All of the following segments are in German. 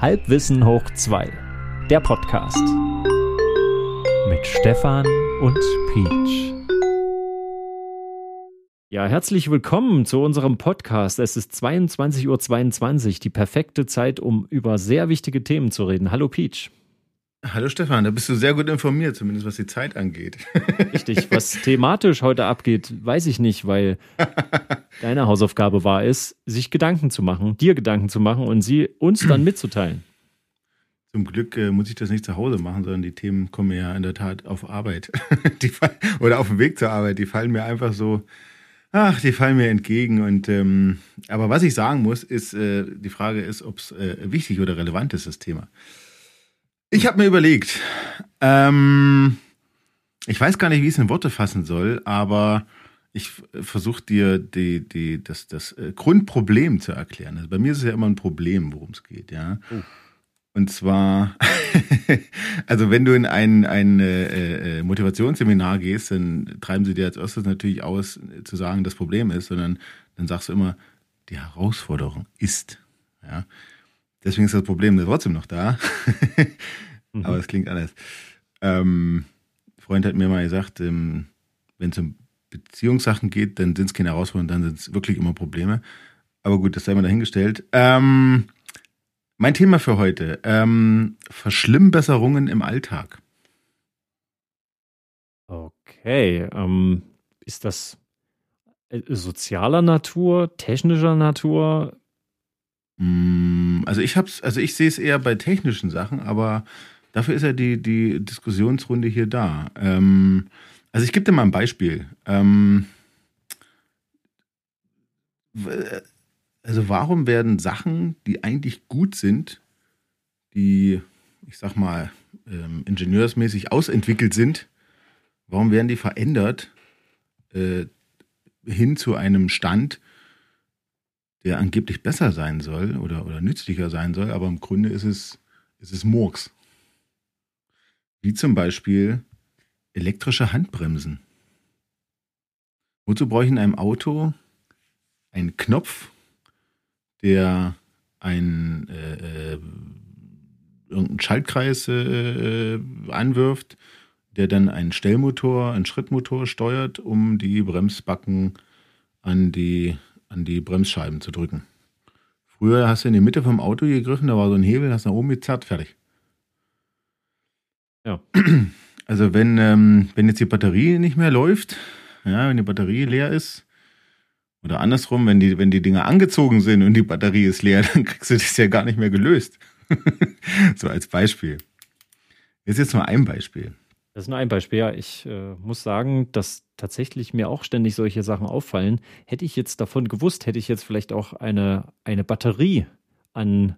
Halbwissen hoch 2, der Podcast. Mit Stefan und Peach. Ja, herzlich willkommen zu unserem Podcast. Es ist 22.22 Uhr, die perfekte Zeit, um über sehr wichtige Themen zu reden. Hallo Peach. Hallo Stefan, da bist du sehr gut informiert, zumindest was die Zeit angeht. Richtig, was thematisch heute abgeht, weiß ich nicht, weil deine Hausaufgabe war es, sich Gedanken zu machen, dir Gedanken zu machen und sie uns dann mitzuteilen. Zum Glück äh, muss ich das nicht zu Hause machen, sondern die Themen kommen mir ja in der Tat auf Arbeit. fallen, oder auf dem Weg zur Arbeit. Die fallen mir einfach so, ach, die fallen mir entgegen. Und ähm, aber was ich sagen muss, ist, äh, die Frage ist, ob es äh, wichtig oder relevant ist, das Thema. Ich habe mir überlegt, ähm, ich weiß gar nicht, wie ich es in Worte fassen soll, aber ich versuche dir die, die, das, das äh, Grundproblem zu erklären. Also bei mir ist es ja immer ein Problem, worum es geht, ja. Uh. Und zwar, also wenn du in ein, ein äh, äh, Motivationsseminar gehst, dann treiben sie dir als erstes natürlich aus, zu sagen, das Problem ist, sondern dann sagst du immer, die Herausforderung ist. Ja. Deswegen ist das Problem trotzdem noch da. mhm. Aber es klingt anders. Ähm, ein Freund hat mir mal gesagt, ähm, wenn es um Beziehungssachen geht, dann sind es keine Herausforderungen, dann sind es wirklich immer Probleme. Aber gut, das sei mal dahingestellt. Ähm, mein Thema für heute: ähm, Verschlimmbesserungen im Alltag. Okay, ähm, ist das äh, sozialer Natur, technischer Natur? Mm, also ich hab's, also ich sehe es eher bei technischen Sachen, aber dafür ist ja die, die Diskussionsrunde hier da. Ähm, also ich gebe dir mal ein Beispiel. Ähm, also warum werden Sachen, die eigentlich gut sind, die, ich sag mal, ähm, ingenieursmäßig ausentwickelt sind, warum werden die verändert äh, hin zu einem Stand, der angeblich besser sein soll oder, oder nützlicher sein soll, aber im Grunde ist es, ist es Murks. Wie zum Beispiel elektrische Handbremsen. Wozu brauche ich in einem Auto einen Knopf, der einen äh, äh, irgendeinen Schaltkreis äh, anwirft, der dann einen Stellmotor, einen Schrittmotor steuert, um die Bremsbacken an die an die Bremsscheiben zu drücken. Früher hast du in die Mitte vom Auto gegriffen, da war so ein Hebel, hast nach oben gezerrt, fertig. Ja. Also wenn, ähm, wenn jetzt die Batterie nicht mehr läuft, ja, wenn die Batterie leer ist, oder andersrum, wenn die, wenn die Dinger angezogen sind und die Batterie ist leer, dann kriegst du das ja gar nicht mehr gelöst. so als Beispiel. Das ist jetzt nur ein Beispiel. Das ist nur ein Beispiel. Ja, ich äh, muss sagen, dass tatsächlich mir auch ständig solche Sachen auffallen. Hätte ich jetzt davon gewusst, hätte ich jetzt vielleicht auch eine, eine Batterie an,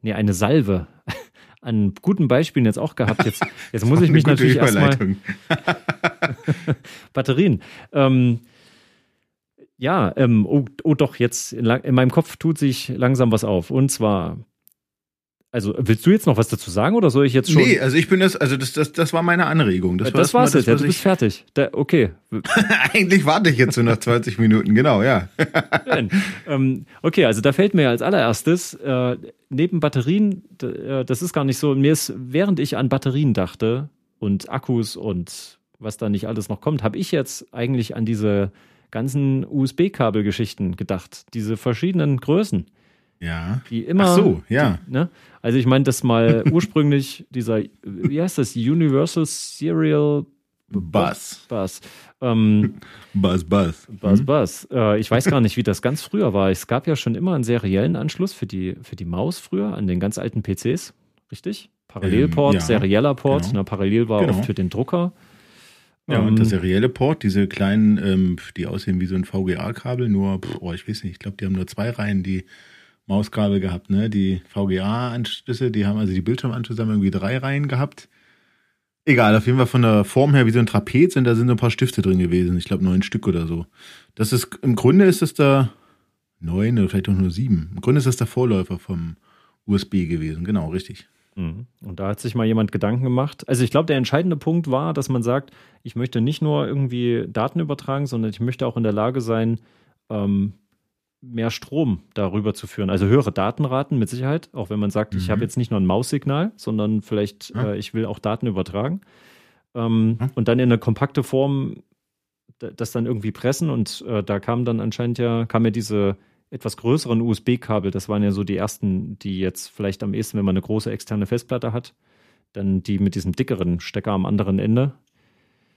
nee, eine Salve an guten Beispielen jetzt auch gehabt. Jetzt, jetzt muss ich mich natürlich erstmal. Batterien. Ähm, ja, ähm, oh, oh, doch, jetzt in, in, meinem Kopf tut sich langsam was auf. Und zwar also willst du jetzt noch was dazu sagen oder soll ich jetzt schon? Nee, also ich bin das, also das, das, das war meine Anregung. Das, war das war's jetzt, ja, du bist fertig. Da, okay. Eigentlich warte ich jetzt so nach 20 Minuten, genau, ja. ähm, okay, also da fällt mir als allererstes, äh, neben Batterien, äh, das ist gar nicht so, mir ist, während ich an Batterien dachte und Akkus und was da nicht alles noch kommt, habe ich jetzt eigentlich an diese ganzen USB-Kabelgeschichten gedacht. Diese verschiedenen Größen. Ja. Die immer. Ach so, ja. Die, ne? Also ich meine, das mal ursprünglich dieser, wie heißt das, Universal Serial Bus. Bus. Ähm, Buzz, Buzz. Buzz. Buzz. Äh, ich weiß gar nicht, wie das ganz früher war. Es gab ja schon immer einen seriellen Anschluss für die, für die Maus früher an den ganz alten PCs, richtig? Parallelport, ähm, ja, serieller Port. Genau. Na, parallel war genau. oft für den Drucker. Ja, und der ähm, serielle Port, diese kleinen, ähm, die aussehen wie so ein VGA-Kabel, nur, pff, oh, ich weiß nicht, ich glaube, die haben nur zwei Reihen, die Mauskabel gehabt, ne? Die VGA-Anschlüsse, die haben also die Bildschirmanschlüsse haben irgendwie drei Reihen gehabt. Egal, auf jeden Fall von der Form her wie so ein Trapez und da sind so ein paar Stifte drin gewesen. Ich glaube neun Stück oder so. Das ist, im Grunde ist das da neun oder vielleicht auch nur sieben. Im Grunde ist das der Vorläufer vom USB gewesen. Genau, richtig. Mhm. Und da hat sich mal jemand Gedanken gemacht. Also ich glaube, der entscheidende Punkt war, dass man sagt, ich möchte nicht nur irgendwie Daten übertragen, sondern ich möchte auch in der Lage sein, ähm, mehr Strom darüber zu führen. Also höhere Datenraten mit Sicherheit, auch wenn man sagt, mhm. ich habe jetzt nicht nur ein Maussignal, sondern vielleicht ja. äh, ich will auch Daten übertragen. Ähm, ja. Und dann in eine kompakte Form das dann irgendwie pressen und äh, da kam dann anscheinend ja, kam ja diese etwas größeren USB-Kabel, das waren ja so die ersten, die jetzt vielleicht am ehesten, wenn man eine große externe Festplatte hat, dann die mit diesem dickeren Stecker am anderen Ende.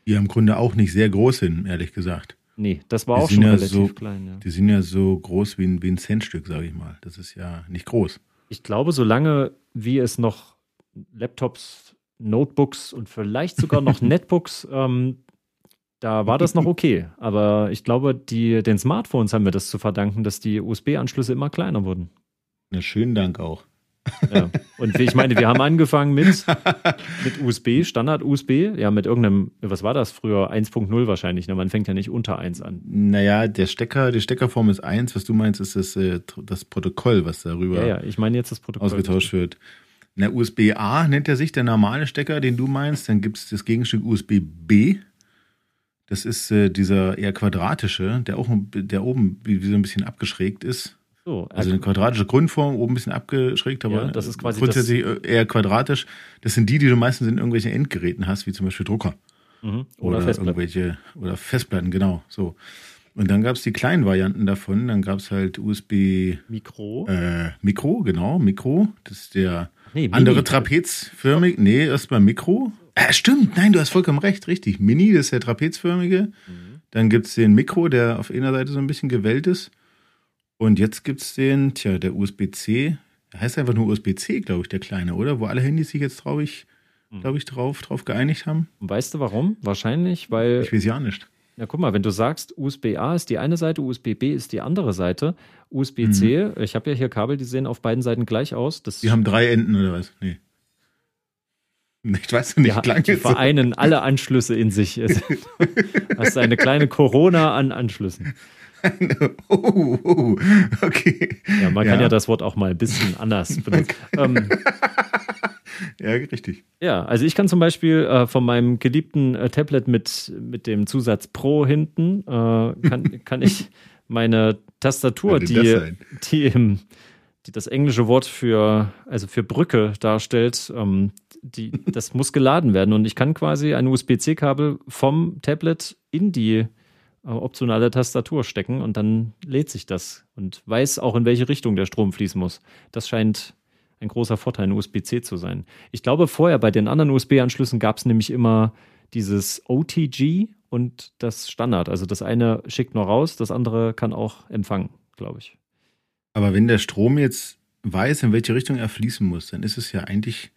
Die ja im Grunde auch nicht sehr groß sind, ehrlich gesagt. Nee, das war die auch schon ja relativ so, klein. Ja. Die sind ja so groß wie ein, wie ein Centstück, sage ich mal. Das ist ja nicht groß. Ich glaube, solange wie es noch Laptops, Notebooks und vielleicht sogar noch Netbooks, ähm, da war das noch okay. Aber ich glaube, die, den Smartphones haben wir das zu verdanken, dass die USB-Anschlüsse immer kleiner wurden. Na, schönen Dank auch. Ja. Und ich meine, wir haben angefangen mit, mit USB, Standard-USB, ja, mit irgendeinem, was war das früher? 1.0 wahrscheinlich, ne? Man fängt ja nicht unter 1 an. Naja, der Stecker, die Steckerform ist 1, was du meinst, ist das, äh, das Protokoll, was darüber ja, ja, ich meine jetzt das Protokoll. ausgetauscht wird. Na, USB-A nennt er sich, der normale Stecker, den du meinst. Dann gibt es das Gegenstück USB-B. Das ist äh, dieser eher quadratische, der auch der oben wie, wie so ein bisschen abgeschrägt ist. So, also eine quadratische Grundform, oben ein bisschen abgeschrägt, aber ja, das ist quasi grundsätzlich eher quadratisch. Das sind die, die du meistens in irgendwelchen Endgeräten hast, wie zum Beispiel Drucker. Mhm. Oder, oder Festplatten. irgendwelche oder Festplatten, genau. So. Und dann gab es die kleinen Varianten davon. Dann gab es halt USB Mikro. Äh, Mikro, genau, Mikro. Das ist der nee, andere trapezförmig. Nee, erstmal Mikro. Äh, stimmt, nein, du hast vollkommen recht, richtig. Mini, das ist der trapezförmige. Mhm. Dann gibt es den Mikro, der auf einer Seite so ein bisschen gewellt ist. Und jetzt gibt es den, tja, der USB-C, der heißt einfach nur USB-C, glaube ich, der kleine, oder? Wo alle Handys sich jetzt, glaube ich, hm. glaube ich, drauf, drauf geeinigt haben. Weißt du warum? Wahrscheinlich, weil. Ich weiß ja nicht. Ja, guck mal, wenn du sagst, USB-A ist die eine Seite, USB-B ist die andere Seite, USB-C, mhm. ich habe ja hier Kabel, die sehen auf beiden Seiten gleich aus. Das die haben drei Enden oder was? Nee. Ich weiß nicht, ja, die vereinen so. alle Anschlüsse in sich. Hast eine kleine Corona an Anschlüssen. oh, oh, okay. Ja, man ja. kann ja das Wort auch mal ein bisschen anders benutzen. ähm, ja, richtig. Ja, also ich kann zum Beispiel äh, von meinem geliebten äh, Tablet mit, mit dem Zusatz Pro hinten, äh, kann, kann ich meine Tastatur, die, die, im, die das englische Wort für, also für Brücke darstellt, ähm, die, das muss geladen werden. Und ich kann quasi ein USB-C-Kabel vom Tablet in die optionale Tastatur stecken und dann lädt sich das und weiß auch, in welche Richtung der Strom fließen muss. Das scheint ein großer Vorteil in USB-C zu sein. Ich glaube, vorher bei den anderen USB-Anschlüssen gab es nämlich immer dieses OTG und das Standard. Also das eine schickt nur raus, das andere kann auch empfangen, glaube ich. Aber wenn der Strom jetzt weiß, in welche Richtung er fließen muss, dann ist es ja eigentlich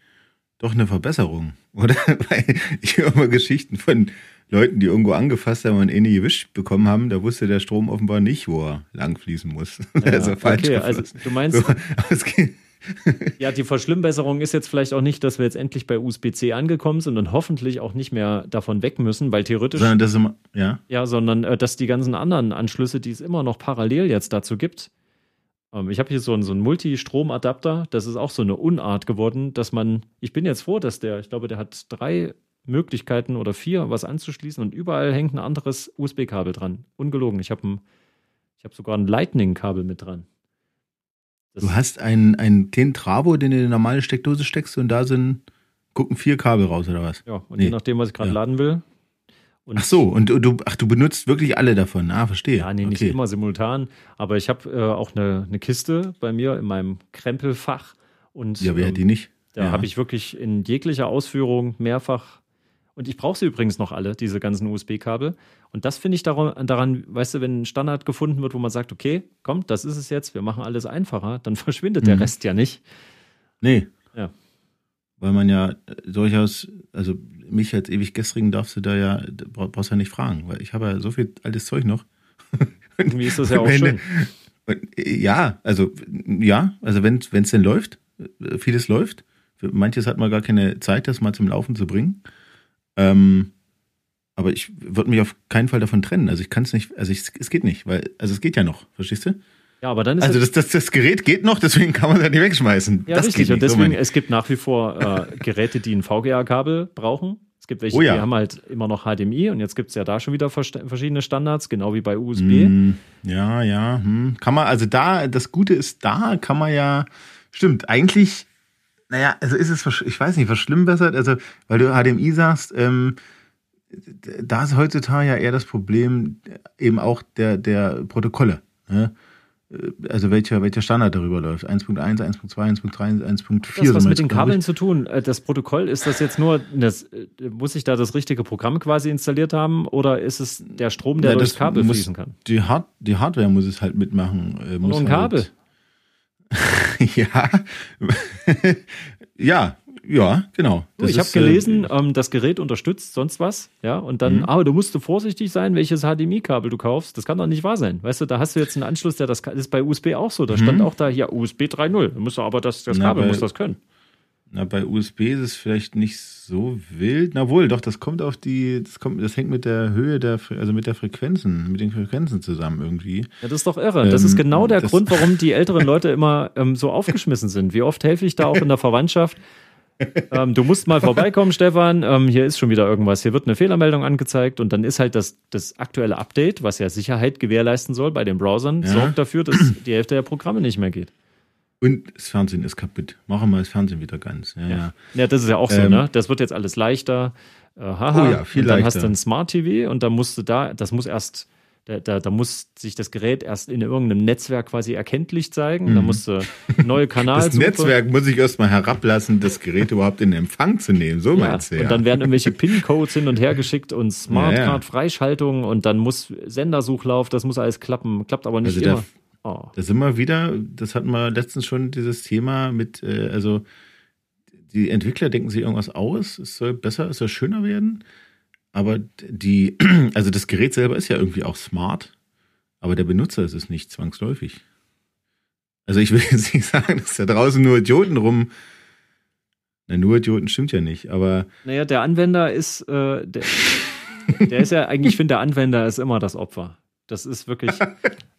doch eine Verbesserung, oder? Weil ich höre mal Geschichten von Leuten, die irgendwo angefasst haben und eh nie gewischt bekommen haben, da wusste der Strom offenbar nicht, wo er langfließen muss. Ja, also falsch okay, also du meinst, so, ja, die Verschlimmbesserung ist jetzt vielleicht auch nicht, dass wir jetzt endlich bei USB-C angekommen sind und hoffentlich auch nicht mehr davon weg müssen, weil theoretisch. Sondern das immer, ja. Ja, sondern äh, dass die ganzen anderen Anschlüsse, die es immer noch parallel jetzt dazu gibt. Ähm, ich habe hier so einen, so einen Multistromadapter, das ist auch so eine Unart geworden, dass man, ich bin jetzt froh, dass der, ich glaube, der hat drei Möglichkeiten oder vier, was anzuschließen und überall hängt ein anderes USB-Kabel dran. Ungelogen. Ich habe hab sogar ein Lightning-Kabel mit dran. Das du hast einen, einen kleinen Travo, den du in eine normale Steckdose steckst und da sind, gucken vier Kabel raus oder was? Ja, und nee. je nachdem, was ich gerade ja. laden will. Ach so, und du, ach, du benutzt wirklich alle davon. Ah, verstehe. Ja, nee, okay. nicht immer simultan. Aber ich habe äh, auch eine, eine Kiste bei mir in meinem Krempelfach. Und, ja, wer ähm, hat die nicht? Da ja. habe ich wirklich in jeglicher Ausführung mehrfach und ich brauche sie übrigens noch alle, diese ganzen USB-Kabel. Und das finde ich daran, daran, weißt du, wenn ein Standard gefunden wird, wo man sagt, okay, komm, das ist es jetzt, wir machen alles einfacher, dann verschwindet mhm. der Rest ja nicht. Nee. Ja. Weil man ja durchaus, also mich als ewig gestrigen darfst du da ja, brauchst ja nicht fragen, weil ich habe ja so viel altes Zeug noch. Irgendwie ist das ja auch schön. Ja, also ja, also wenn es denn läuft, vieles läuft. Für manches hat man gar keine Zeit, das mal zum Laufen zu bringen. Ähm, aber ich würde mich auf keinen Fall davon trennen. Also ich kann es nicht, also ich, es geht nicht, weil, also es geht ja noch, verstehst du? Ja, aber dann ist Also das, das, das Gerät geht noch, deswegen kann man es ja nicht wegschmeißen. Ja, das richtig. Und deswegen, so es gibt nach wie vor äh, Geräte, die ein VGA-Kabel brauchen. Es gibt welche, Oh ja. die haben halt immer noch HDMI und jetzt gibt es ja da schon wieder verschiedene Standards, genau wie bei USB. Hm, ja, ja. Hm. Kann man, also da, das Gute ist, da kann man ja, stimmt, eigentlich, naja, also ist es, ich weiß nicht, verschlimmbessert, also, weil du HDMI sagst, ähm, da ist heutzutage ja eher das Problem eben auch der, der Protokolle. Ne? Also welcher, welcher Standard darüber läuft. 1.1, 1.2, 1.3, 1.4. Das so hat was meinst mit den Kabeln zu tun. Äh, Das Protokoll, ist das jetzt nur, das, äh, muss ich da das richtige Programm quasi installiert haben oder ist es der Strom, der Ja, durchs das Kabel muss- fließen kann? Die, Hard die Hardware muss es halt mitmachen. Äh, muss nur ein halt- Kabel. ja. ja, ja, genau. Du, ich habe äh, gelesen, ähm, das Gerät unterstützt sonst was, ja, und dann, Mhm. aber du musst du vorsichtig sein, welches HDMI-Kabel du kaufst. Das kann doch nicht wahr sein. Weißt du, da hast du jetzt einen Anschluss, der das, das ist bei USB auch so. Da stand Mhm. auch da hier USB 3.0. Da musst du aber das, das Na, Kabel bei- muss das können. Na, bei USB ist es vielleicht nicht so wild. Na wohl, doch, das kommt auf die, das kommt, das hängt mit der Höhe der, also mit der Frequenzen, mit den Frequenzen zusammen irgendwie. Ja, das ist doch irre. Das ist Ähm, genau der Grund, warum die älteren Leute immer ähm, so aufgeschmissen sind. Wie oft helfe ich da auch in der Verwandtschaft? Ähm, du musst mal vorbeikommen, Stefan. Ähm, hier ist schon wieder irgendwas. Hier wird eine Fehlermeldung angezeigt und dann ist halt das, das aktuelle Update, was ja Sicherheit gewährleisten soll bei den Browsern, Ja. sorgt dafür, dass die Hälfte der Programme nicht mehr geht. Und das Fernsehen ist kaputt. Machen wir das Fernsehen wieder ganz. Ja, ja. Ja, das ist ja auch so, Ähm, ne? Das wird jetzt alles leichter. Äh, haha. Oh ja, viel und dann leichter. hast du ein Smart TV und dann musst du da, das muss erst, da, da, da muss sich das Gerät erst in irgendeinem Netzwerk quasi erkenntlich zeigen. Da musst du neue. Mhm. Das Netzwerk muss ich erstmal herablassen, das Gerät überhaupt in Empfang zu nehmen. So Ja, meinst du ja. und dann werden irgendwelche PIN-Codes hin und her geschickt und Ja, Smartcard-Freischaltung und dann muss Sendersuchlauf, das muss alles klappen, klappt aber nicht Also immer. Oh. Da sind wir wieder, das hatten wir letztens schon, dieses Thema mit, äh, also die Entwickler denken sich irgendwas aus, es soll besser, es soll schöner werden, aber die, also das Gerät selber ist ja irgendwie auch smart, aber der Benutzer ist es nicht zwangsläufig. Also ich will jetzt nicht sagen, dass da draußen nur Idioten rum, na nur Idioten stimmt ja nicht, aber Naja, der Anwender ist, äh, der, der ist ja eigentlich, ich finde, der Anwender ist immer das Opfer. Das ist wirklich,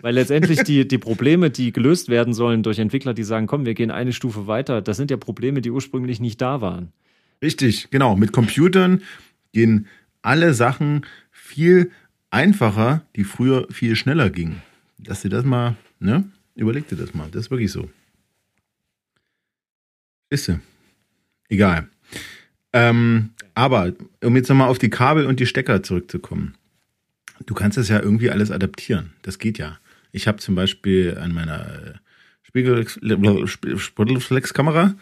weil letztendlich die, die Probleme, die gelöst werden sollen durch Entwickler, die sagen, komm, wir gehen eine Stufe weiter, das sind ja Probleme, die ursprünglich nicht da waren. Richtig, genau. Mit Computern gehen alle Sachen viel einfacher, die früher viel schneller gingen. Dass du das mal, ne? Überleg dir das mal. Das ist wirklich so. Ist Egal. Ähm, aber, um jetzt nochmal auf die Kabel und die Stecker zurückzukommen. Du kannst das ja irgendwie alles adaptieren. Das geht ja. Ich habe zum Beispiel an meiner äh, Spiegelreflex-Kamera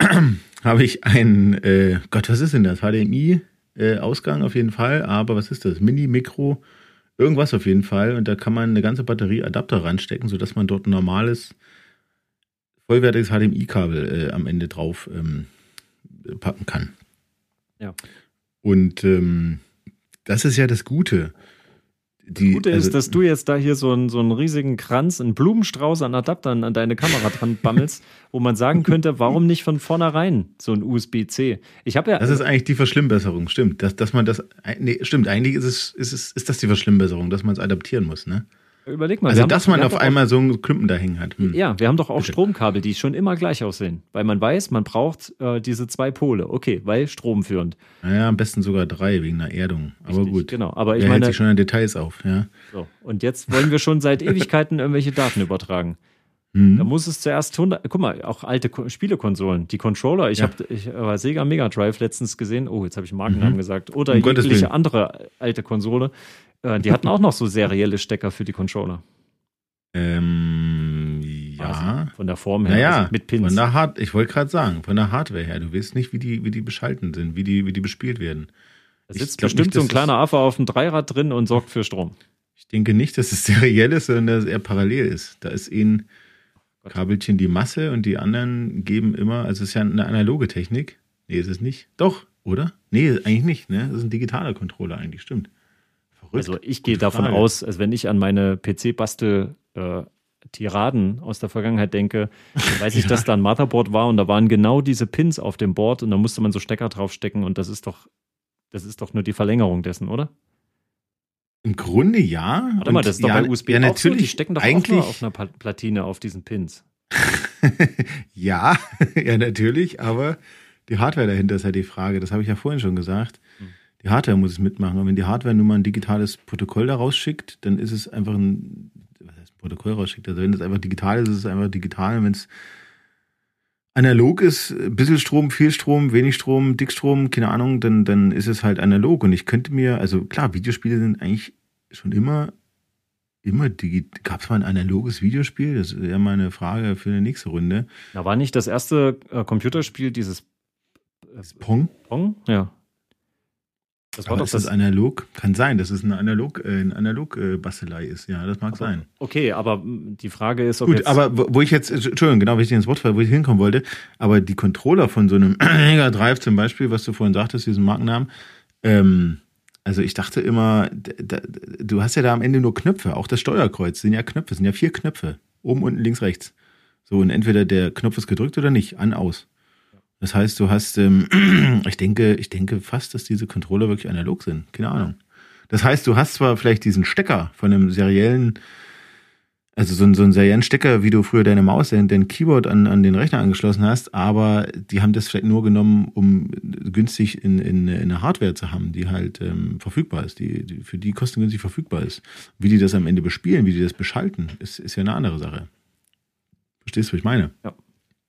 habe ich einen, äh, Gott, was ist denn das? HDMI-Ausgang auf jeden Fall, aber was ist das? Mini, Mikro, irgendwas auf jeden Fall. Und da kann man eine ganze Batterie Adapter ranstecken, sodass man dort ein normales, vollwertiges HDMI-Kabel äh, am Ende drauf ähm, packen kann. Ja. Und ähm, das ist ja das Gute. Die, Gute also- ist, dass du jetzt da hier so einen, so einen riesigen Kranz, einen Blumenstrauß an Adaptern an deine Kamera dran bammelst, wo man sagen könnte, warum nicht von vornherein so ein USB-C? Ich habe ja. Das ist eigentlich die Verschlimmbesserung, stimmt. Dass, dass man das, nee, stimmt, eigentlich ist es, ist es, ist das die Verschlimmbesserung, dass man es adaptieren muss, ne? Überleg mal. Also, dass man auf einmal so einen Klumpen da hängen hat. Hm. Ja, wir haben doch auch Bitte. Stromkabel, die schon immer gleich aussehen. Weil man weiß, man braucht äh, diese zwei Pole. Okay, weil stromführend. Naja, am besten sogar drei wegen der Erdung. Aber Richtig, gut. Genau, aber ich Der hält meine, sich schon an Details auf, ja. so. und jetzt wollen wir schon seit Ewigkeiten irgendwelche Daten übertragen. Da Hm. muss es zuerst 100, guck mal, auch alte Ko- Spielekonsolen, die Controller, ich Ja. habe ich habe Sega Mega Drive letztens gesehen, oh, jetzt habe ich Markennamen Mhm. gesagt, oder Um jegliche andere alte Konsole, äh, die hatten auch noch so serielle Stecker für die Controller. Ähm, ja. Quasi, Von der Form her, Naja, also mit Pins. von der Hard ich wollte gerade sagen, von der Hardware her. Du weißt nicht, wie die, wie die beschalten sind, wie die, wie die bespielt werden. da sitzt bestimmt nicht, so ein kleiner Affe auf dem Dreirad drin und sorgt für Strom. Ich denke nicht, dass es seriell ist, sondern dass es eher parallel ist. Da ist Gott. Kabelchen die Masse und die anderen geben immer, also es ist ja eine analoge Technik. Nee, ist es nicht. Doch, oder? Nee, eigentlich nicht, ne? Das ist ein digitaler Controller eigentlich, stimmt. Verrückt. Also ich gehe davon Frage. aus, als wenn ich an meine PC-Bastel äh, Tiraden aus der Vergangenheit denke, dann weiß ich, Ja. dass da ein Motherboard war und da waren genau diese Pins auf dem Board und da musste man so Stecker draufstecken und das ist doch, das ist doch nur die Verlängerung dessen, oder? Im Grunde ja. Warte mal, das ist doch ja, bei USB ja, auch so, die natürlich. stecken doch eigentlich, auf einer Platine auf diesen Pins. ja, ja, natürlich, aber die Hardware dahinter ist ja die Frage. Das habe ich ja vorhin schon gesagt. Die Hardware muss es mitmachen. Und wenn die Hardware nun mal ein digitales Protokoll da rausschickt, dann ist es einfach ein, was heißt ein Protokoll rausschickt? Also wenn es einfach digital ist, ist es einfach digital. Und wenn es analog ist, ein bisschen Strom, viel Strom, wenig Strom, Dickstrom, keine Ahnung, dann, dann ist es halt analog. Und ich könnte mir, also klar, Videospiele sind eigentlich schon immer, immer digital. Gab es mal ein analoges Videospiel? Das wäre mal eine Frage für eine nächste Runde. Da war nicht das erste äh, Computerspiel dieses äh, Pong? Pong, ja. Das war Aber doch ist das, das analog? Kann sein, dass es eine analog, äh, eine analog äh, Bastelei ist. Ja, das mag aber, sein. Okay, aber die Frage ist, ob Gut, aber wo ich jetzt, Entschuldigung, genau, wie ich ins Wort falle, wo ich hinkommen wollte, aber die Controller von so einem Mega Drive zum Beispiel, was du vorhin sagtest, diesen Markennamen, ähm, also ich dachte immer, da, du hast ja da am Ende nur Knöpfe, auch das Steuerkreuz sind ja Knöpfe, sind ja vier Knöpfe, oben, unten, links, rechts. So und entweder der Knopf ist gedrückt oder nicht, an, aus. Das heißt, du hast, ähm, ich denke, ich denke fast, dass diese Controller wirklich analog sind. Keine Ahnung. Das heißt, du hast zwar vielleicht diesen Stecker von einem seriellen, also so, so einen seriellen Stecker, wie du früher deine Maus, dein, dein Keyboard an, an den Rechner angeschlossen hast, aber die haben das vielleicht nur genommen, um günstig in, in, in eine Hardware zu haben, die halt ähm, verfügbar ist, die, die für die kostengünstig verfügbar ist. Wie die das am Ende bespielen, wie die das beschalten, ist, ist ja eine andere Sache. Verstehst du, was ich meine? Ja.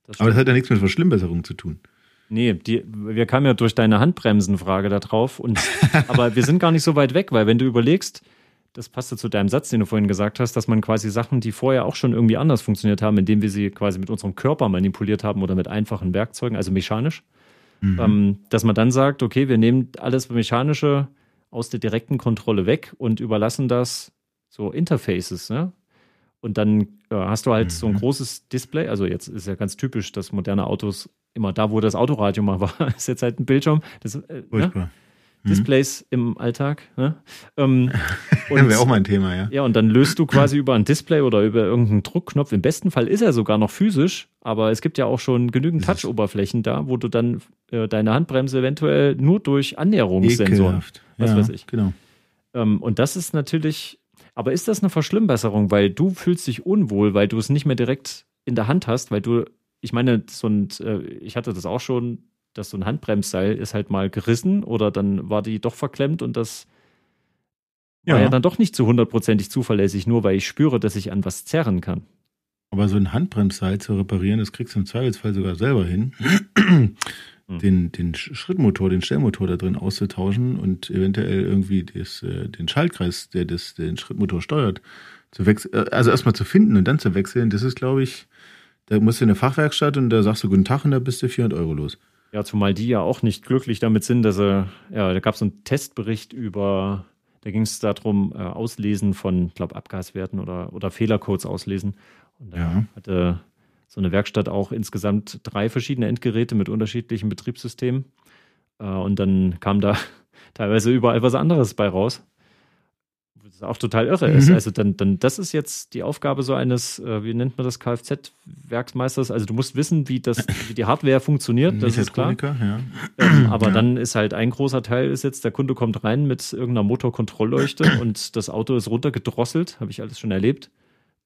Das Aber das hat ja nichts mit Verschlimmbesserung zu tun. Nee, die, wir kamen ja durch deine Handbremsenfrage da drauf. Und, aber wir sind gar nicht so weit weg, weil wenn du überlegst, das passte zu deinem Satz, den du vorhin gesagt hast, dass man quasi Sachen, die vorher auch schon irgendwie anders funktioniert haben, indem wir sie quasi mit unserem Körper manipuliert haben oder mit einfachen Werkzeugen, also mechanisch, mhm. ähm, dass man dann sagt, okay, wir nehmen alles Mechanische aus der direkten Kontrolle weg und überlassen das so Interfaces, ne? Und dann äh, hast du halt mhm. so ein mhm. großes Display. Also jetzt ist ja ganz typisch, dass moderne Autos immer da, wo das Autoradio mal war, ist jetzt halt ein Bildschirm. Das, äh, ne? mhm. Displays im Alltag. Ne? Ähm, Wäre auch mein Thema, ja. Ja, und dann löst du quasi über ein Display oder über irgendeinen Druckknopf. Im besten Fall ist er sogar noch physisch, aber es gibt ja auch schon genügend Touch-Oberflächen da, wo du dann äh, deine Handbremse eventuell nur durch Annäherungssensoren, was ja, weiß ich. Genau. Ähm, und das ist natürlich aber ist das eine Verschlimmbesserung, weil du fühlst dich unwohl, weil du es nicht mehr direkt in der Hand hast, weil du, ich meine, so ein, äh, ich hatte das auch schon, dass so ein Handbremsseil ist halt mal gerissen oder dann war die doch verklemmt und das ja. war ja dann doch nicht zu hundertprozentig zuverlässig, nur weil ich spüre, dass ich an was zerren kann. Aber so ein Handbremsseil zu reparieren, das kriegst du im Zweifelsfall sogar selber hin. Hm. den, den Schrittmotor, den Stellmotor da drin auszutauschen und eventuell irgendwie das, äh, den Schaltkreis, der das, den Schrittmotor steuert, zu wechseln, äh, also erstmal zu finden und dann zu wechseln, das ist, glaube ich, da musst du in eine Fachwerkstatt und da sagst du guten Tag und da bist du 400 Euro los. Ja, zumal die ja auch nicht glücklich damit sind, dass er, ja, da gab es so einen Testbericht über, da ging es darum, äh, Auslesen von, glaube Abgaswerten oder, oder Fehlercodes auslesen. Und da ja. hatte so eine Werkstatt auch insgesamt drei verschiedene Endgeräte mit unterschiedlichen Betriebssystemen. Äh, und dann kam da teilweise überall was anderes bei raus. Was auch total irre mhm. ist. Also dann, dann, das ist jetzt die Aufgabe so eines, äh, wie nennt man das, Kfz-Werksmeisters. Also du musst wissen, wie das, wie die Hardware funktioniert, das ist klar. Ja. Ähm, aber ja. dann ist halt ein großer Teil ist jetzt, der Kunde kommt rein mit irgendeiner Motorkontrollleuchte und das Auto ist runtergedrosselt, habe ich alles schon erlebt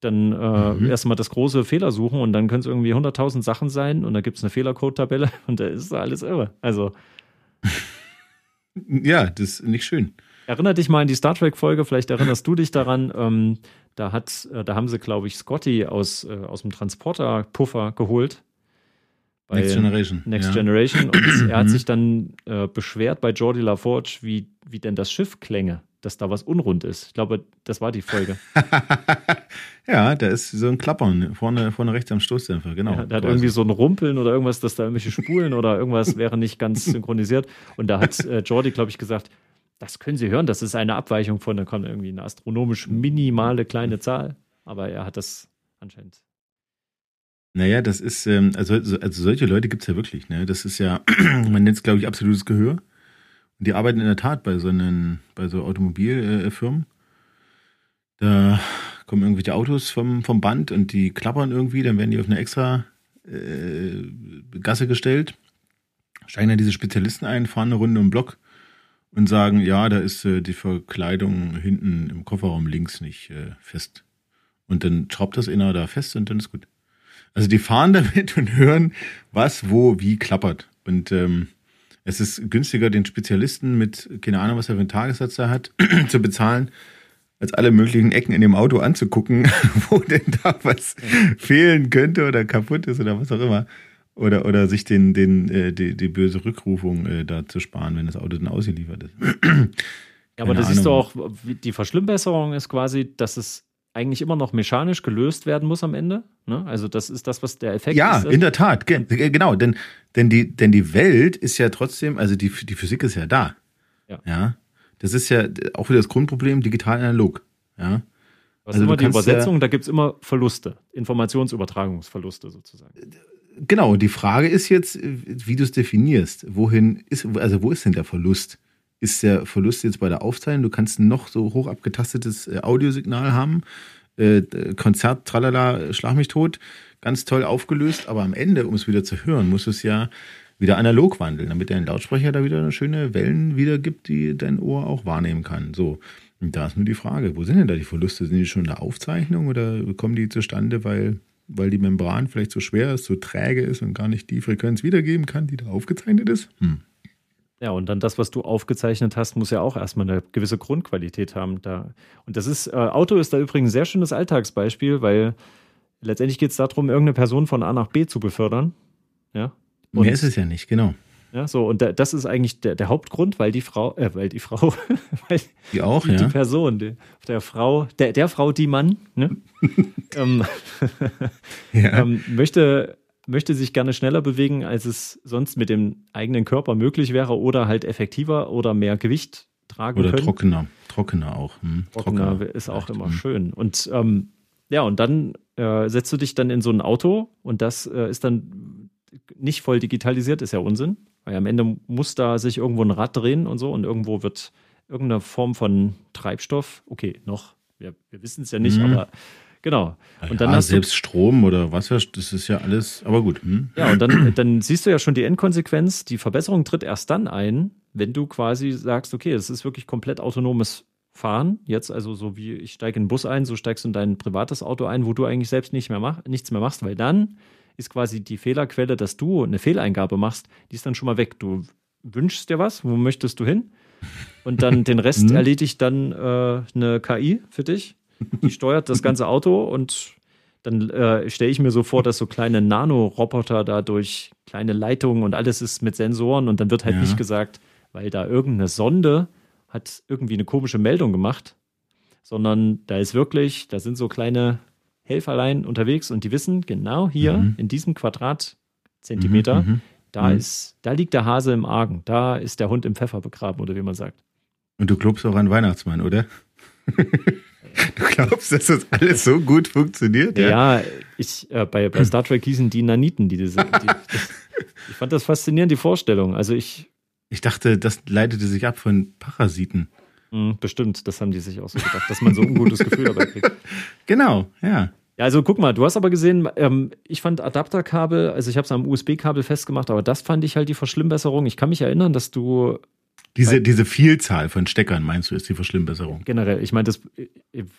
dann äh, mhm. erstmal das große Fehler suchen und dann können es irgendwie 100.000 Sachen sein und da gibt es eine Fehlercode-Tabelle und da ist alles irre. Also. ja, das ist nicht schön. Erinner dich mal an die Star Trek-Folge, vielleicht erinnerst du dich daran. Ähm, da, hat, äh, da haben sie, glaube ich, Scotty aus, äh, aus dem Transporter-Puffer geholt. Next Generation. Next ja. Generation. Und er hat mhm. sich dann äh, beschwert bei Jordi LaForge, wie, wie denn das Schiff klänge dass da was unrund ist. Ich glaube, das war die Folge. ja, da ist so ein Klappern vorne, vorne rechts am Stoßdämpfer, genau. Ja, da hat irgendwie so ein Rumpeln oder irgendwas, dass da irgendwelche Spulen oder irgendwas wäre nicht ganz synchronisiert. Und da hat äh, Jordi, glaube ich, gesagt, das können Sie hören, das ist eine Abweichung von, da kommt irgendwie eine astronomisch minimale kleine Zahl. Aber er hat das anscheinend naja, das ist, ähm, also, also solche Leute gibt es ja wirklich. Ne? Das ist ja, man nennt es, glaube ich, absolutes Gehör. Die arbeiten in der Tat bei so, einen, bei so Automobilfirmen. Da kommen irgendwelche Autos vom, vom Band und die klappern irgendwie, dann werden die auf eine extra äh, Gasse gestellt, steigen dann diese Spezialisten ein, fahren eine Runde im Block und sagen, ja, da ist äh, die Verkleidung hinten im Kofferraum links nicht äh, fest. Und dann schraubt das einer da fest und dann ist gut. Also die fahren damit und hören, was, wo, wie klappert. Und ähm, es ist günstiger, den Spezialisten mit, keine Ahnung, was er für einen Tagessatz da hat, zu bezahlen, als alle möglichen Ecken in dem Auto anzugucken, wo denn da was fehlen könnte oder kaputt ist oder was auch immer. Oder, oder sich den, den, äh, die, die böse Rückrufung äh, da zu sparen, wenn das Auto dann ausgeliefert ist. ja, aber da siehst du auch, die Verschlimmbesserung ist quasi, dass es eigentlich immer noch mechanisch gelöst werden muss am Ende. Ne? Also das ist das, was der Effekt ja, ist. Ja, in der Tat, genau. Denn, denn, die, denn die Welt ist ja trotzdem, also die, die Physik ist ja da. Ja. ja. Das ist ja auch wieder das Grundproblem, digital analog. Ja. Was also immer die Übersetzung, ja, da gibt's immer Verluste, Informationsübertragungsverluste sozusagen. Genau, die Frage ist jetzt, wie du es definierst. Wohin ist, also wo ist denn der Verlust? Ist der Verlust jetzt bei der Aufzeichnung? Du kannst noch so hoch abgetastetes äh, Audiosignal haben, äh, Konzert, tralala, schlag mich tot, ganz toll aufgelöst, aber am Ende, um es wieder zu hören, muss es ja wieder analog wandeln, damit dein Lautsprecher da wieder schöne Wellen wiedergibt, die dein Ohr auch wahrnehmen kann. So. Und da ist nur die Frage, wo sind denn da die Verluste? Sind die schon in der Aufzeichnung oder kommen die zustande, weil, weil die Membran vielleicht so schwer ist, so träge ist und gar nicht die Frequenz wiedergeben kann, die da aufgezeichnet ist? Hm. Ja, und dann das, was du aufgezeichnet hast, muss ja auch erstmal eine gewisse Grundqualität haben. Da. Und das ist, äh, Auto ist da übrigens ein sehr schönes Alltagsbeispiel, weil letztendlich geht es darum, irgendeine Person von A nach B zu befördern. Ja. Und, Mehr ist es ja nicht, genau. Ja, so, und das ist eigentlich der, der Hauptgrund, weil die Frau, äh, weil die Frau, weil die auch, die, ja. die Person, die, der Frau, der, der Frau, die Mann, ne, ähm, ja. ähm, möchte, möchte sich gerne schneller bewegen, als es sonst mit dem eigenen Körper möglich wäre oder halt effektiver oder mehr Gewicht tragen oder können. Oder trockener, trockener auch. Hm. Trockener, trockener ist auch immer hm. schön. Und ähm, ja, und dann äh, setzt du dich dann in so ein Auto und das äh, ist dann nicht voll digitalisiert, ist ja Unsinn. Weil am Ende muss da sich irgendwo ein Rad drehen und so und irgendwo wird irgendeine Form von Treibstoff, okay, noch, wir, wir wissen es ja nicht, mhm. aber genau. Und dann ja, hast selbst du, Strom oder Wasser, das ist ja alles, aber gut. Hm. Ja, und dann, dann siehst du ja schon die Endkonsequenz. Die Verbesserung tritt erst dann ein, wenn du quasi sagst, okay, es ist wirklich komplett autonomes Fahren. Jetzt also so wie ich steige in den Bus ein, so steigst du in dein privates Auto ein, wo du eigentlich selbst nicht mehr mach, nichts mehr machst, weil dann ist quasi die Fehlerquelle, dass du eine Fehleingabe machst, die ist dann schon mal weg. Du wünschst dir was, wo möchtest du hin? Und dann den Rest mhm. erledigt dann äh, eine KI für dich. Die steuert das ganze Auto und dann äh, stelle ich mir so vor, dass so kleine Nanoroboter da durch kleine Leitungen und alles ist mit Sensoren und dann wird halt ja. nicht gesagt, weil da irgendeine Sonde hat irgendwie eine komische Meldung gemacht, sondern da ist wirklich, da sind so kleine Helferlein unterwegs und die wissen genau hier mhm. in diesem Quadratzentimeter, mhm, mhm, da mhm. ist, da liegt der Hase im Argen, da ist der Hund im Pfeffer begraben oder wie man sagt. Und du glaubst auch an Weihnachtsmann, oder? du glaubst, dass das alles so gut funktioniert? Ja, ja ich, äh, bei, bei Star Trek hießen die Naniten, die diese. Die, das, ich fand das faszinierend, die Vorstellung. Also ich. Ich dachte, das leitete sich ab von Parasiten. Mhm, bestimmt, das haben die sich auch so gedacht, dass man so ein gutes Gefühl dabei kriegt. Genau, ja. Ja, also guck mal, du hast aber gesehen, ähm, ich fand Adapterkabel, also ich habe es am USB-Kabel festgemacht, aber das fand ich halt die Verschlimmbesserung. Ich kann mich erinnern, dass du diese, diese Vielzahl von Steckern, meinst du, ist die Verschlimmbesserung? Generell, ich meine, das,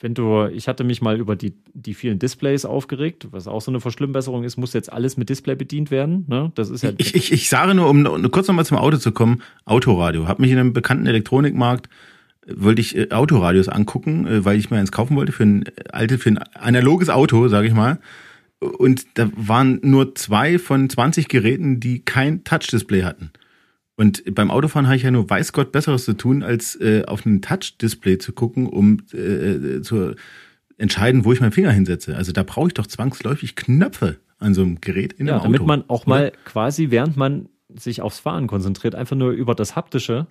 wenn du, ich hatte mich mal über die, die vielen Displays aufgeregt, was auch so eine Verschlimmbesserung ist, muss jetzt alles mit Display bedient werden. Ne? Das ist ja. Ich, ich, ich sage nur, um kurz nochmal zum Auto zu kommen, Autoradio. Hab mich in einem bekannten Elektronikmarkt wollte ich äh, Autoradios angucken, äh, weil ich mir eins kaufen wollte für ein alte, für ein analoges Auto, sage ich mal. Und da waren nur zwei von 20 Geräten, die kein Touch-Display hatten. Und beim Autofahren habe ich ja nur weiß Gott Besseres zu tun, als äh, auf ein Touch-Display zu gucken, um äh, zu entscheiden, wo ich meinen Finger hinsetze. Also da brauche ich doch zwangsläufig Knöpfe an so einem Gerät in ja, einem Auto. Damit man auch mal quasi, während man sich aufs Fahren konzentriert, einfach nur über das Haptische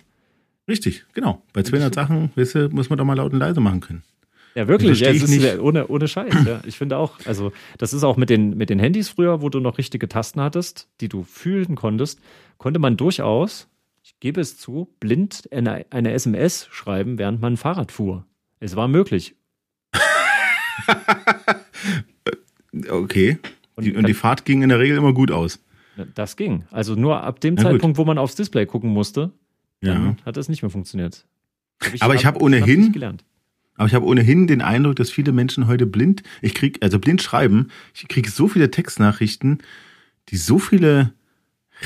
Richtig, genau. Bei 200 Sachen weißt du, muss man doch mal laut und leise machen können. Ja, wirklich. Ja, ist ohne, ohne Scheiß. Ja. Ich finde auch, also das ist auch mit den, mit den Handys früher, wo du noch richtige Tasten hattest, die du fühlen konntest, konnte man durchaus, ich gebe es zu, blind eine, eine SMS schreiben, während man Fahrrad fuhr. Es war möglich. okay. Und die, und die Fahrt ging in der Regel immer gut aus. Das ging. Also nur ab dem Na Zeitpunkt, gut. wo man aufs Display gucken musste, ja. hat das nicht mehr funktioniert. Ich aber ich habe hab ohnehin, gelernt. Aber ich habe ohnehin den Eindruck, dass viele Menschen heute blind, ich krieg, also blind schreiben, ich kriege so viele Textnachrichten, die so viele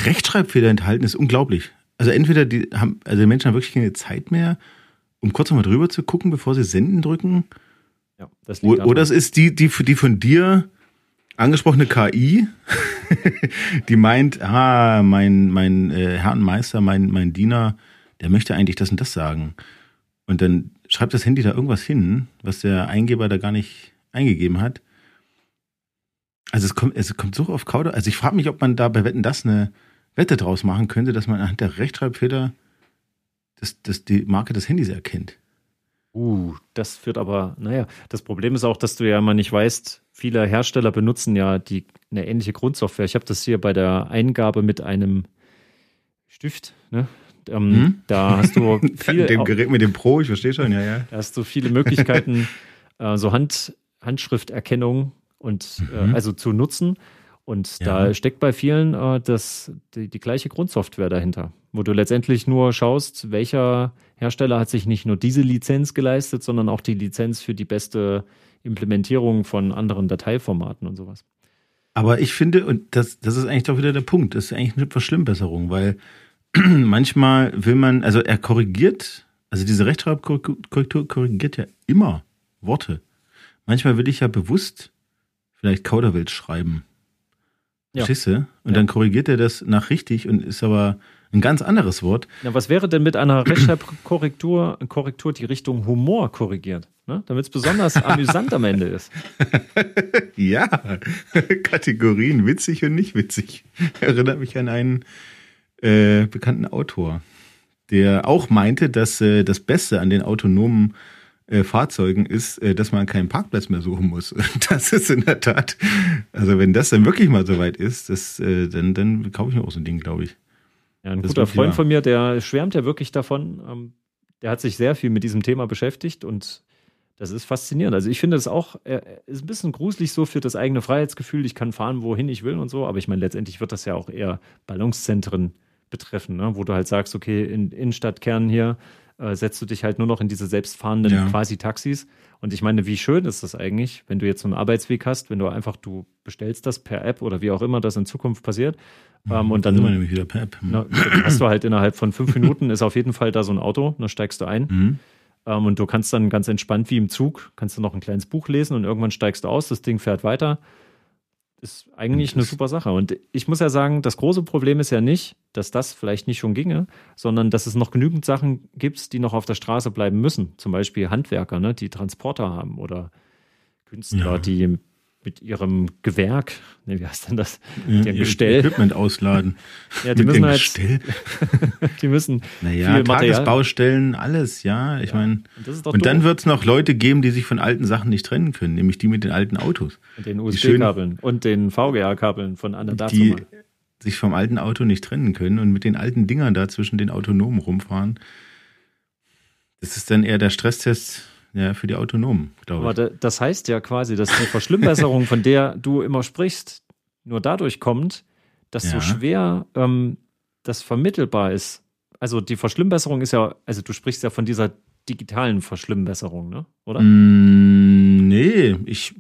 Rechtschreibfehler enthalten, ist unglaublich. Also entweder die haben, also die Menschen haben wirklich keine Zeit mehr, um kurz nochmal drüber zu gucken, bevor sie Senden drücken. Ja, das liegt Oder es ist die, die, die von dir angesprochene KI, die meint, ah, mein, mein äh, Herr und Meister, mein, mein Diener, der möchte eigentlich das und das sagen. Und dann schreibt das Handy da irgendwas hin, was der Eingeber da gar nicht eingegeben hat. Also es kommt, es kommt so auf Kauder. Also ich frage mich, ob man da bei Wetten das eine Wette draus machen könnte, dass man anhand der Rechtschreibfehler das, das die Marke des Handys erkennt. Uh, das führt aber, naja, das Problem ist auch, dass du ja immer nicht weißt, viele Hersteller benutzen ja die, eine ähnliche Grundsoftware. Ich habe das hier bei der Eingabe mit einem Stift, ne? Ähm, hm? Da hast du viele. dem Gerät mit dem Pro, ich verstehe schon, ja, ja. Da hast du viele Möglichkeiten, äh, so Hand, Handschrifterkennung und äh, mhm. äh, also zu nutzen. Und ja. da steckt bei vielen äh, das, die, die, gleiche Grundsoftware dahinter, wo du letztendlich nur schaust, welcher Hersteller hat sich nicht nur diese Lizenz geleistet, sondern auch die Lizenz für die beste Implementierung von anderen Dateiformaten und sowas. Aber ich finde, und das, das ist eigentlich doch wieder der Punkt, das ist eigentlich eine Verschlimmbesserung, weil manchmal will man, also er korrigiert, also diese Rechtschreibkorrektur korrigiert ja immer Worte. Manchmal will ich ja bewusst vielleicht Kauderwelsch schreiben. Ja. Du? Und ja. dann korrigiert er das nach richtig und ist aber ein ganz anderes Wort. Ja, was wäre denn mit einer Rechtschreibkorrektur, Korrektur, die Richtung Humor korrigiert? Ne? Damit es besonders amüsant am Ende ist. ja, Kategorien witzig und nicht witzig. Erinnert mich an einen äh, bekannten Autor, der auch meinte, dass äh, das Beste an den autonomen äh, Fahrzeugen ist, äh, dass man keinen Parkplatz mehr suchen muss. Das ist in der Tat, also wenn das dann wirklich mal so weit ist, das, äh, dann, dann kaufe ich mir auch so ein Ding, glaube ich. Ja, ein das guter Freund von mir, der schwärmt ja wirklich davon. Ähm, der hat sich sehr viel mit diesem Thema beschäftigt und das ist faszinierend. Also ich finde es auch, er ist ein bisschen gruselig so für das eigene Freiheitsgefühl. Ich kann fahren, wohin ich will und so, aber ich meine, letztendlich wird das ja auch eher Ballungszentren betreffen, ne? wo du halt sagst, okay, in Innenstadtkernen hier äh, setzt du dich halt nur noch in diese selbstfahrenden ja. quasi Taxis. Und ich meine, wie schön ist das eigentlich, wenn du jetzt so einen Arbeitsweg hast, wenn du einfach, du bestellst das per App oder wie auch immer das in Zukunft passiert. Ähm, mhm, und dann immer nämlich wieder per App. Na, hast du halt innerhalb von fünf Minuten ist auf jeden Fall da so ein Auto, dann steigst du ein. Mhm. Ähm, und du kannst dann ganz entspannt wie im Zug, kannst du noch ein kleines Buch lesen und irgendwann steigst du aus, das Ding fährt weiter ist eigentlich eine super Sache. Und ich muss ja sagen, das große Problem ist ja nicht, dass das vielleicht nicht schon ginge, sondern dass es noch genügend Sachen gibt, die noch auf der Straße bleiben müssen. Zum Beispiel Handwerker, ne, die Transporter haben oder Künstler, ja. die mit ihrem Gewerk, ne, wie heißt denn das? Ja, ihr Gestell. Equipment ausladen. Ja, die müssen halt, Gestell. die müssen naja, viel Tagesbaustellen, alles, ja. Ich ja, meine, und, und dann wird es noch Leute geben, die sich von alten Sachen nicht trennen können, nämlich die mit den alten Autos. Und den USB-Kabeln und den VGA-Kabeln von Anna Die sich vom alten Auto nicht trennen können und mit den alten Dingern da zwischen den Autonomen rumfahren. Das ist dann eher der Stresstest ja, für die Autonomen, glaube ich. Aber das heißt ja quasi, dass die Verschlimmbesserung, von der du immer sprichst, nur dadurch kommt, dass ja. so schwer ähm, das vermittelbar ist. Also die Verschlimmbesserung ist ja, also du sprichst ja von dieser digitalen Verschlimmbesserung, ne? Oder? Mm, nee, ich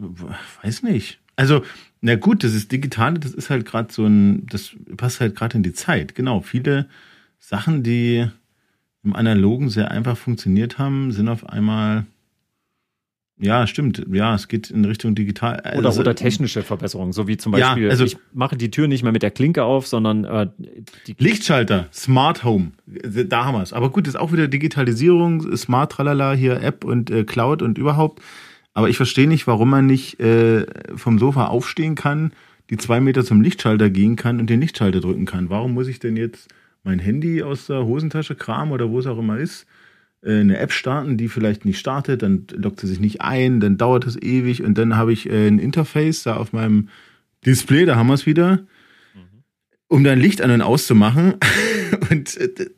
weiß nicht. Also, na gut, das ist digitale, das ist halt gerade so ein, das passt halt gerade in die Zeit. Genau, viele Sachen, die im Analogen sehr einfach funktioniert haben, sind auf einmal ja, stimmt. Ja, es geht in Richtung digital. Oder, also, oder technische Verbesserungen, so wie zum Beispiel, ja, also, ich mache die Tür nicht mehr mit der Klinke auf, sondern äh, die Lichtschalter, Smart Home, da haben wir es. Aber gut, ist auch wieder Digitalisierung, Smart Tralala, hier App und äh, Cloud und überhaupt. Aber ich verstehe nicht, warum man nicht äh, vom Sofa aufstehen kann, die zwei Meter zum Lichtschalter gehen kann und den Lichtschalter drücken kann. Warum muss ich denn jetzt mein Handy aus der Hosentasche kramen oder wo es auch immer ist? Äh, eine App starten, die vielleicht nicht startet, dann lockt sie sich nicht ein, dann dauert es ewig und dann habe ich äh, ein Interface da auf meinem Display, da haben wir es wieder, mhm. um dein Licht an und auszumachen. und äh,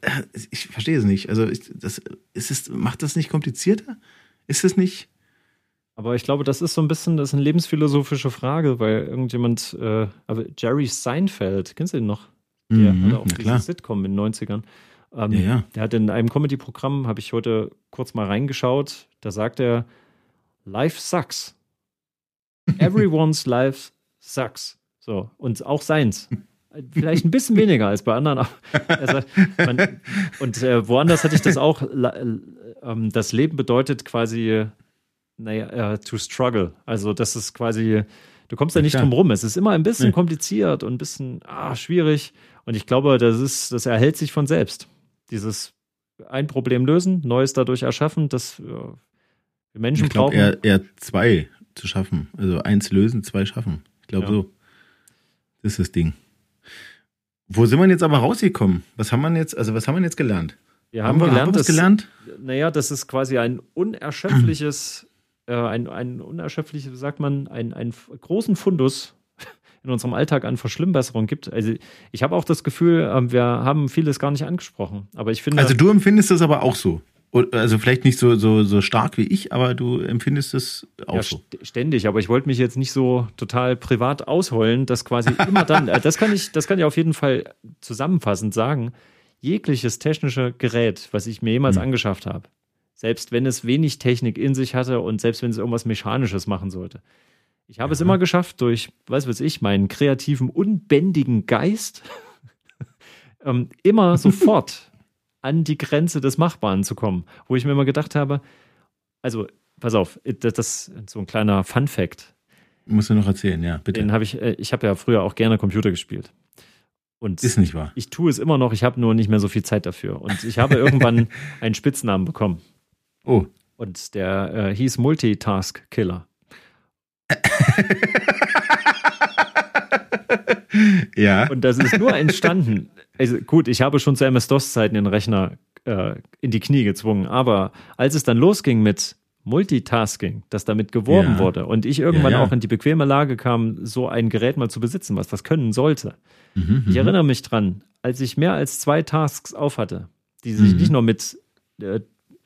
ich verstehe es nicht. Also ich, das, ist es, macht das nicht komplizierter? Ist es nicht? Aber ich glaube, das ist so ein bisschen, das ist eine lebensphilosophische Frage, weil irgendjemand, äh, aber Jerry Seinfeld, kennst du ihn noch? Der mhm, hatte auch diese Sitcom in den 90ern. Ähm, ja, ja. Der hat in einem Comedy-Programm, habe ich heute kurz mal reingeschaut, da sagt er, Life sucks. Everyone's life sucks. So, und auch seins. vielleicht ein bisschen weniger als bei anderen. Also, man, und äh, woanders hatte ich das auch. Äh, das Leben bedeutet quasi, naja, uh, to struggle. Also das ist quasi, du kommst da nicht drum rum. Es ist immer ein bisschen kompliziert und ein bisschen ah, schwierig. Und ich glaube, das ist, das erhält sich von selbst. Dieses ein Problem lösen, Neues dadurch erschaffen, das ja, Menschen ich glaub, brauchen. Eher, eher zwei zu schaffen. Also eins lösen, zwei schaffen. Ich glaube ja. so. Das ist das Ding. Wo sind wir jetzt aber rausgekommen? Was haben wir jetzt, also was haben wir jetzt gelernt? Wir haben, haben wir, gelernt, haben wir das gelernt? Naja, das ist quasi ein unerschöpfliches, äh, ein, ein unerschöpfliches, wie sagt man, ein, einen großen Fundus in unserem Alltag an Verschlimmbesserung gibt. Also ich habe auch das Gefühl, ähm, wir haben vieles gar nicht angesprochen. Aber ich finde. Also du empfindest das aber auch so. Also vielleicht nicht so, so, so stark wie ich, aber du empfindest es auch ja, so. Ständig, aber ich wollte mich jetzt nicht so total privat ausheulen, dass quasi immer dann, äh, das kann ich, das kann ich auf jeden Fall zusammenfassend sagen, jegliches technische Gerät, was ich mir jemals mhm. angeschafft habe, selbst wenn es wenig Technik in sich hatte und selbst wenn es irgendwas Mechanisches machen sollte. Ich habe ja. es immer geschafft, durch, was weiß ich, meinen kreativen, unbändigen Geist, ähm, immer sofort an die Grenze des Machbaren zu kommen, wo ich mir immer gedacht habe, also pass auf, das ist so ein kleiner Fun Fact. Musst du noch erzählen, ja, bitte. Den habe ich, äh, ich habe ja früher auch gerne Computer gespielt. Und ist nicht wahr. Ich tue es immer noch, ich habe nur nicht mehr so viel Zeit dafür. Und ich habe irgendwann einen Spitznamen bekommen. Oh. Und der äh, hieß Multitask Killer. ja. Und das ist nur entstanden, also gut, ich habe schon zu MS-DOS-Zeiten den Rechner äh, in die Knie gezwungen, aber als es dann losging mit Multitasking, dass damit geworben ja. wurde und ich irgendwann ja, ja. auch in die bequeme Lage kam, so ein Gerät mal zu besitzen, was das können sollte. Mhm, ich mhm. erinnere mich dran, als ich mehr als zwei Tasks aufhatte, die sich mhm. nicht nur mit äh,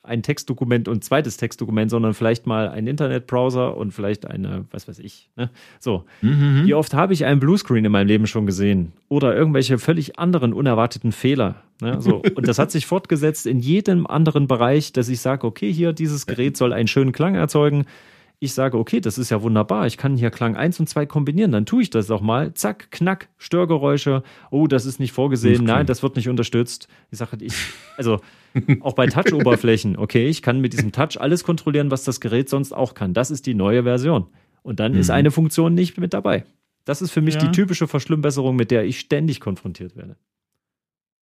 ein Textdokument und zweites Textdokument, sondern vielleicht mal ein Internetbrowser und vielleicht eine, was weiß ich. Ne? So. Mhm. Wie oft habe ich einen Bluescreen in meinem Leben schon gesehen? Oder irgendwelche völlig anderen unerwarteten Fehler. Ne? So. Und das hat sich fortgesetzt in jedem anderen Bereich, dass ich sage, okay, hier, dieses Gerät soll einen schönen Klang erzeugen ich sage, okay, das ist ja wunderbar, ich kann hier Klang 1 und 2 kombinieren, dann tue ich das doch mal. Zack, knack, Störgeräusche. Oh, das ist nicht vorgesehen. Nein, das wird nicht unterstützt. Ich sage, ich, also auch bei Touch-Oberflächen, okay, ich kann mit diesem Touch alles kontrollieren, was das Gerät sonst auch kann. Das ist die neue Version. Und dann mhm. ist eine Funktion nicht mit dabei. Das ist für mich ja. die typische Verschlimmbesserung, mit der ich ständig konfrontiert werde.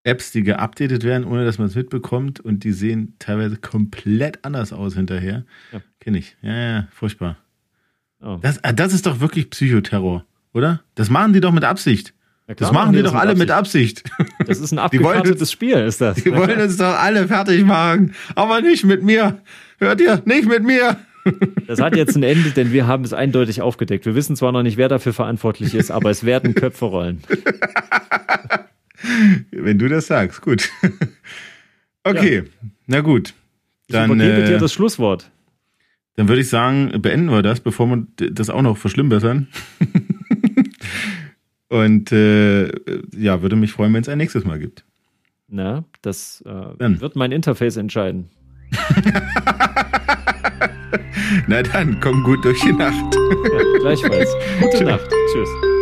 Apps, die geupdatet werden, ohne dass man es mitbekommt und die sehen teilweise komplett anders aus hinterher. Ja. Kenne ich. Ja, ja, furchtbar. Oh. Das, ah, das ist doch wirklich Psychoterror, oder? Das machen die doch mit Absicht. Ja, klar, das machen die, doch alle mit Absicht. Das ist ein abgekartetes Spiel, ist das. Die wollen uns doch alle fertig machen. Aber nicht mit mir. Hört ihr? Nicht mit mir. Das hat jetzt ein Ende, denn wir haben es eindeutig aufgedeckt. Wir wissen zwar noch nicht, wer dafür verantwortlich ist, aber es werden Köpfe rollen. Wenn du das sagst, gut. Okay, ja. na gut. Dann, ich übergebe äh, dir das Schlusswort. Dann würde ich sagen, beenden wir das, bevor wir das auch noch verschlimmbessern. Und äh, ja, würde mich freuen, wenn es ein nächstes Mal gibt. Na, das äh, wird mein Interface entscheiden. Na dann, komm gut durch die Nacht. Ja, gleichfalls. Gute Nacht. Tschüss.